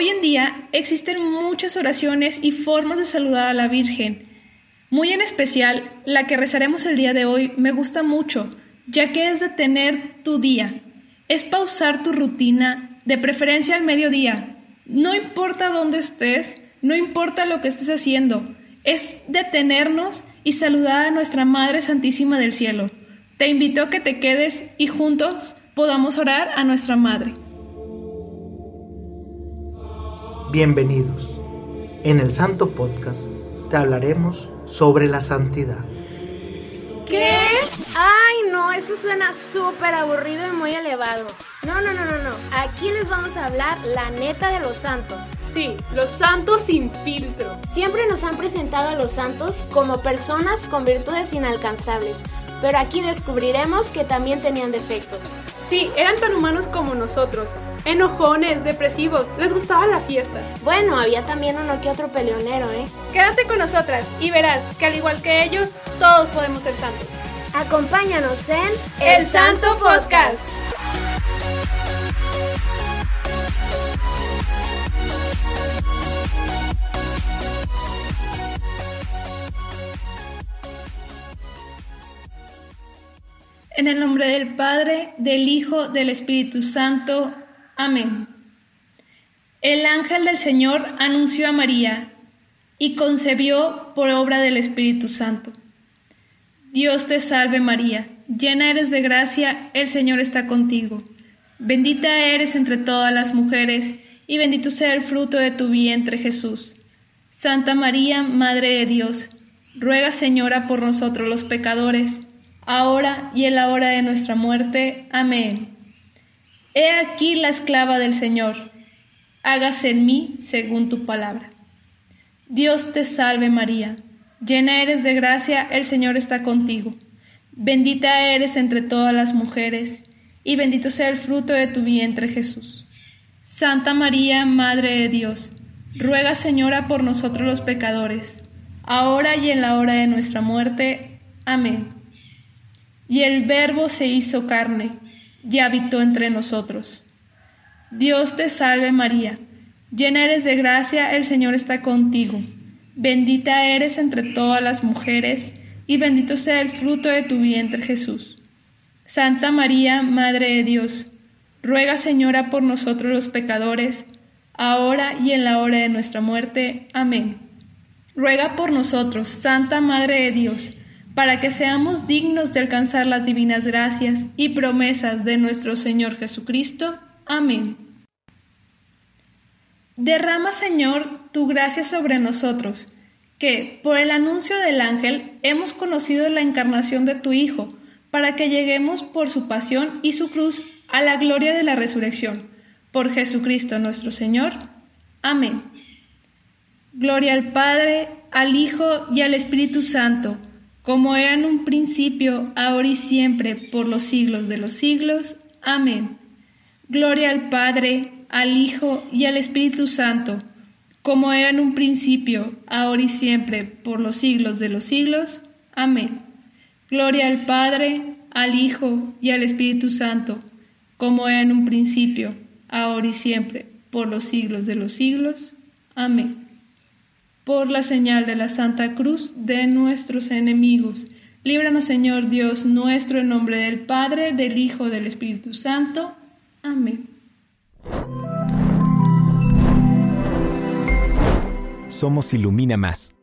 Hoy en día existen muchas oraciones y formas de saludar a la Virgen. Muy en especial, la que rezaremos el día de hoy me gusta mucho, ya que es detener tu día. Es pausar tu rutina, de preferencia al mediodía. No importa dónde estés, no importa lo que estés haciendo, es detenernos y saludar a nuestra Madre Santísima del Cielo. Te invito a que te quedes y juntos podamos orar a nuestra Madre. Bienvenidos. En el Santo Podcast te hablaremos sobre la santidad. ¿Qué? Ay, no, eso suena súper aburrido y muy elevado. No, no, no, no, no. Aquí les vamos a hablar la neta de los santos. Sí, los santos sin filtro. Siempre nos han presentado a los santos como personas con virtudes inalcanzables, pero aquí descubriremos que también tenían defectos. Sí, eran tan humanos como nosotros. Enojones, depresivos, les gustaba la fiesta. Bueno, había también uno que otro peleonero, ¿eh? Quédate con nosotras y verás que al igual que ellos, todos podemos ser santos. Acompáñanos en El Santo Podcast. En el nombre del Padre, del Hijo, del Espíritu Santo. Amén. El ángel del Señor anunció a María y concebió por obra del Espíritu Santo. Dios te salve María, llena eres de gracia, el Señor está contigo. Bendita eres entre todas las mujeres, y bendito sea el fruto de tu vientre Jesús. Santa María, Madre de Dios, ruega Señora por nosotros los pecadores, ahora y en la hora de nuestra muerte. Amén. He aquí la esclava del Señor, hágase en mí según tu palabra. Dios te salve María, llena eres de gracia, el Señor está contigo. Bendita eres entre todas las mujeres, y bendito sea el fruto de tu vientre Jesús. Santa María, Madre de Dios, ruega Señora por nosotros los pecadores, ahora y en la hora de nuestra muerte. Amén. Y el Verbo se hizo carne y habitó entre nosotros. Dios te salve María, llena eres de gracia, el Señor está contigo. Bendita eres entre todas las mujeres, y bendito sea el fruto de tu vientre Jesús. Santa María, Madre de Dios, ruega Señora por nosotros los pecadores, ahora y en la hora de nuestra muerte. Amén. Ruega por nosotros, Santa Madre de Dios, para que seamos dignos de alcanzar las divinas gracias y promesas de nuestro Señor Jesucristo. Amén. Derrama, Señor, tu gracia sobre nosotros, que, por el anuncio del ángel, hemos conocido la encarnación de tu Hijo, para que lleguemos por su pasión y su cruz a la gloria de la resurrección. Por Jesucristo nuestro Señor. Amén. Gloria al Padre, al Hijo y al Espíritu Santo como era en un principio, ahora y siempre, por los siglos de los siglos. Amén. Gloria al Padre, al Hijo y al Espíritu Santo, como era en un principio, ahora y siempre, por los siglos de los siglos. Amén. Gloria al Padre, al Hijo y al Espíritu Santo, como era en un principio, ahora y siempre, por los siglos de los siglos. Amén por la señal de la Santa Cruz de nuestros enemigos. Líbranos, Señor Dios nuestro, en nombre del Padre, del Hijo, del Espíritu Santo. Amén. Somos Ilumina Más.